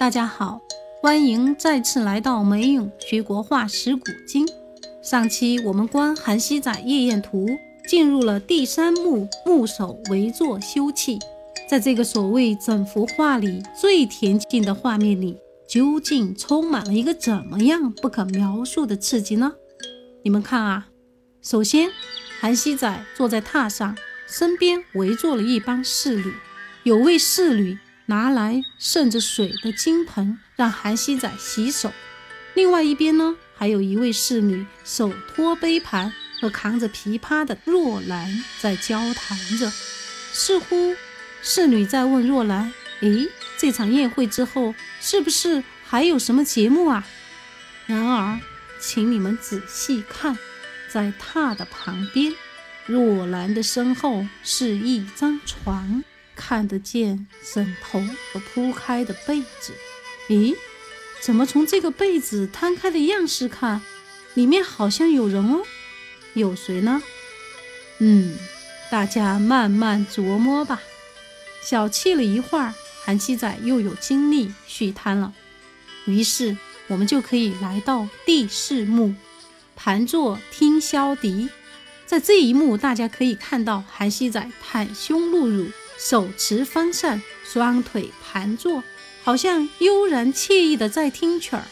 大家好，欢迎再次来到梅勇学国画识古今。上期我们观韩熙载夜宴图，进入了第三幕木手围坐休憩。在这个所谓整幅画里最恬静的画面里，究竟充满了一个怎么样不可描述的刺激呢？你们看啊，首先韩熙载坐在榻上，身边围坐了一帮侍女，有位侍女拿来盛着水的金盆让韩熙载洗手，另外一边呢？还有一位侍女手托杯盘和扛着琵琶的若兰在交谈着，似乎侍女在问若兰：“诶，这场宴会之后是不是还有什么节目啊？”然而，请你们仔细看，在榻的旁边，若兰的身后是一张床，看得见枕头和铺开的被子。咦？怎么从这个被子摊开的样式看，里面好像有人哦？有谁呢？嗯，大家慢慢琢磨吧。小憩了一会儿，韩熙载又有精力续摊了。于是我们就可以来到第四幕，盘坐听箫笛。在这一幕，大家可以看到韩熙载袒胸露乳，手持方扇，双腿盘坐。好像悠然惬意的在听曲儿，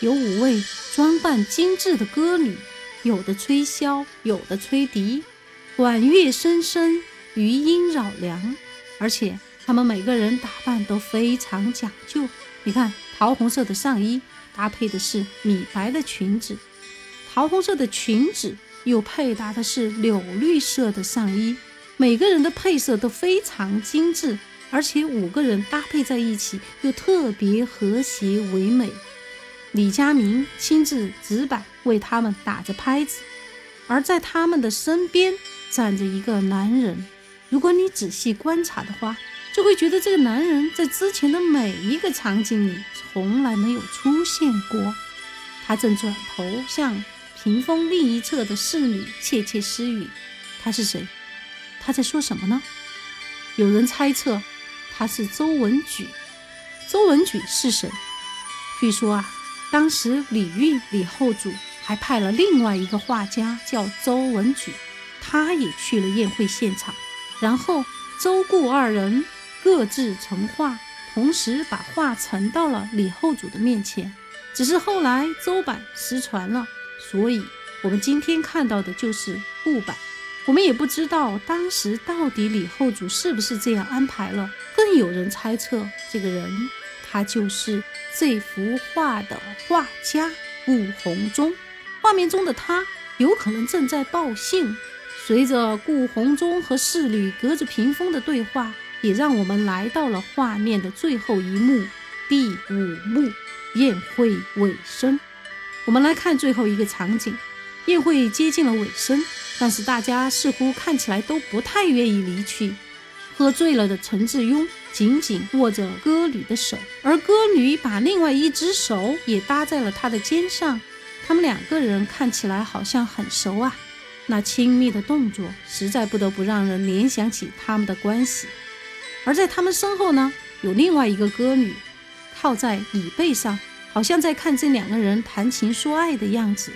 有五位装扮精致的歌女，有的吹箫，有的吹笛，管乐声声，余音绕梁。而且他们每个人打扮都非常讲究。你看，桃红色的上衣搭配的是米白的裙子，桃红色的裙子又配搭的是柳绿色的上衣，每个人的配色都非常精致。而且五个人搭配在一起又特别和谐唯美。李佳明亲自指板为他们打着拍子，而在他们的身边站着一个男人。如果你仔细观察的话，就会觉得这个男人在之前的每一个场景里从来没有出现过。他正转头向屏风另一侧的侍女窃窃私语。他是谁？他在说什么呢？有人猜测。他是周文举，周文举是谁？据说啊，当时李煜李后主还派了另外一个画家叫周文举，他也去了宴会现场，然后周顾二人各自成画，同时把画呈到了李后主的面前。只是后来周版失传了，所以我们今天看到的就是故版。我们也不知道当时到底李后主是不是这样安排了。更有人猜测，这个人他就是这幅画的画家顾闳中。画面中的他有可能正在报信。随着顾闳中和侍女隔着屏风的对话，也让我们来到了画面的最后一幕，第五幕宴会尾声。我们来看最后一个场景，宴会接近了尾声。但是大家似乎看起来都不太愿意离去。喝醉了的陈志庸紧紧握着歌女的手，而歌女把另外一只手也搭在了他的肩上。他们两个人看起来好像很熟啊，那亲密的动作实在不得不让人联想起他们的关系。而在他们身后呢，有另外一个歌女靠在椅背上，好像在看这两个人谈情说爱的样子。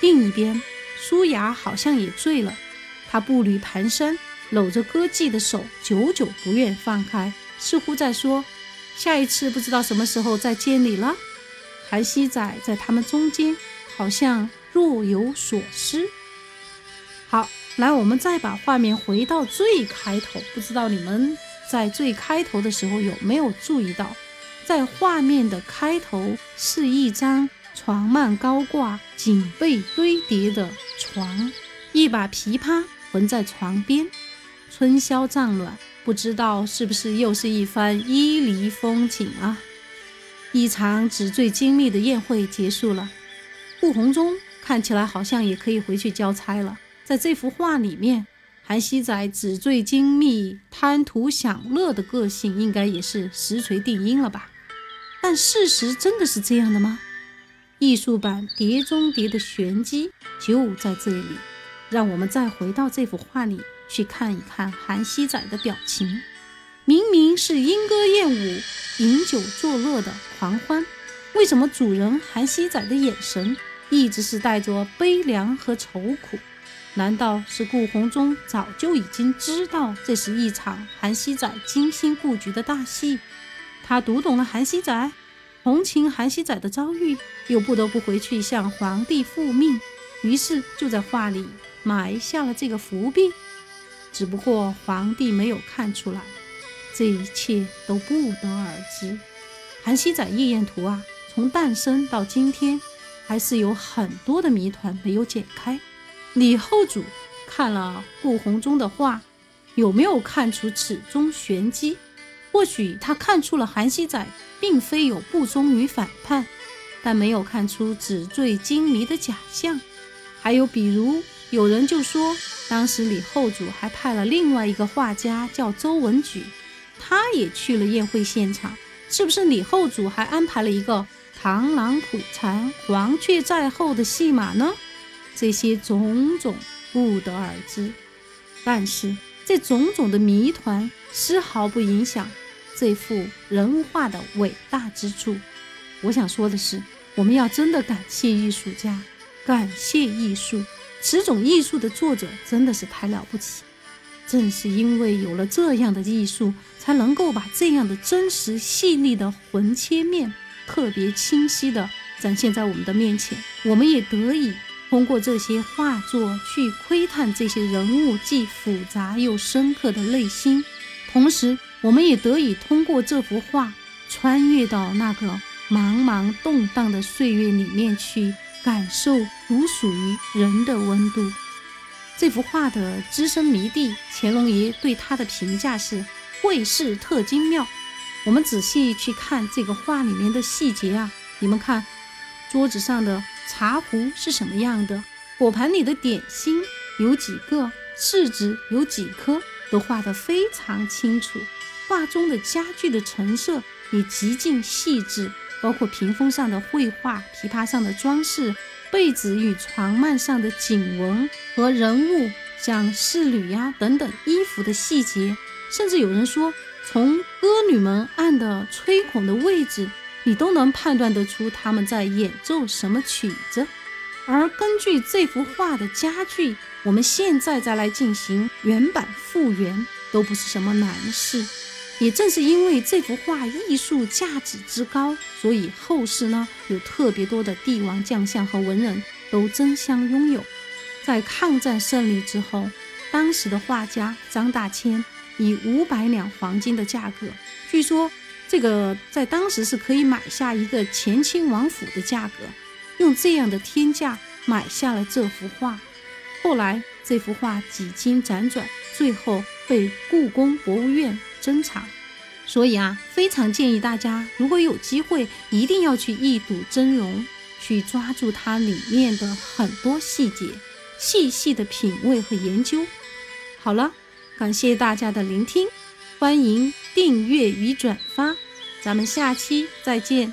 另一边。舒雅好像也醉了，她步履蹒跚，搂着歌妓的手，久久不愿放开，似乎在说：“下一次不知道什么时候再见你了。”韩熙载在他们中间，好像若有所思。好，来，我们再把画面回到最开头，不知道你们在最开头的时候有没有注意到，在画面的开头是一张。床幔高挂，锦被堆叠的床，一把琵琶横在床边。春宵帐暖，不知道是不是又是一番伊犁风景啊？一场纸醉金迷的宴会结束了，顾闳中看起来好像也可以回去交差了。在这幅画里面，韩熙载纸醉金迷、贪图享乐的个性，应该也是实锤定音了吧？但事实真的是这样的吗？艺术版碟中谍的玄机就在这里，让我们再回到这幅画里去看一看韩熙载的表情。明明是莺歌燕舞、饮酒作乐的狂欢，为什么主人韩熙载的眼神一直是带着悲凉和愁苦？难道是顾闳中早就已经知道这是一场韩熙载精心布局的大戏？他读懂了韩熙载，同情韩熙载的遭遇，又不得不回去向皇帝复命，于是就在画里埋下了这个伏笔。只不过皇帝没有看出来。这一切都不得而知。《韩熙载夜宴图》啊，从诞生到今天，还是有很多的谜团没有解开。李后主看了顾闳中的画，有没有看出此中玄机？或许他看出了韩熙载并非有不忠与反叛，但没有看出纸醉金迷的假象。还有比如，有人就说，当时李后主还派了另外一个画家叫周文举。他也去了宴会现场，是不是李后主还安排了一个螳螂捕蝉，黄雀在后的戏码呢？这些种种不得而知。但是这种种的谜团丝毫不影响这幅人物画的伟大之处。我想说的是，我们要真的感谢艺术家，感谢艺术，此种艺术的作者真的是太了不起。正是因为有了这样的艺术，才能够把这样的真实细腻的魂切面，特别清晰的展现在我们的面前。我们也得以通过这些画作去窥探这些人物既复杂又深刻的内心，同时，我们也得以通过这幅画穿越到那个茫茫动荡的岁月里面去，感受独属于人的温度。这幅画的资深迷弟乾隆爷对他的评价是绘事特精妙。我们仔细去看这个画里面的细节啊，你们看，桌子上的茶壶是什么样的？果盘里的点心有几个？柿子有几颗？都画得非常清楚。画中的家具的陈设也极尽细致，包括屏风上的绘画、琵琶上的装饰。被子与床幔上的景纹和人物，像侍女呀等等衣服的细节，甚至有人说，从歌女们按的吹孔的位置，你都能判断得出他们在演奏什么曲子。而根据这幅画的家具，我们现在再来进行原版复原，都不是什么难事。也正是因为这幅画艺术价值之高，所以后世呢有特别多的帝王将相和文人都争相拥有。在抗战胜利之后，当时的画家张大千以五百两黄金的价格，据说这个在当时是可以买下一个乾清王府的价格，用这样的天价买下了这幅画。后来这幅画几经辗转，最后被故宫博物院。珍藏，所以啊，非常建议大家，如果有机会，一定要去一睹真容，去抓住它里面的很多细节，细细的品味和研究。好了，感谢大家的聆听，欢迎订阅与转发，咱们下期再见。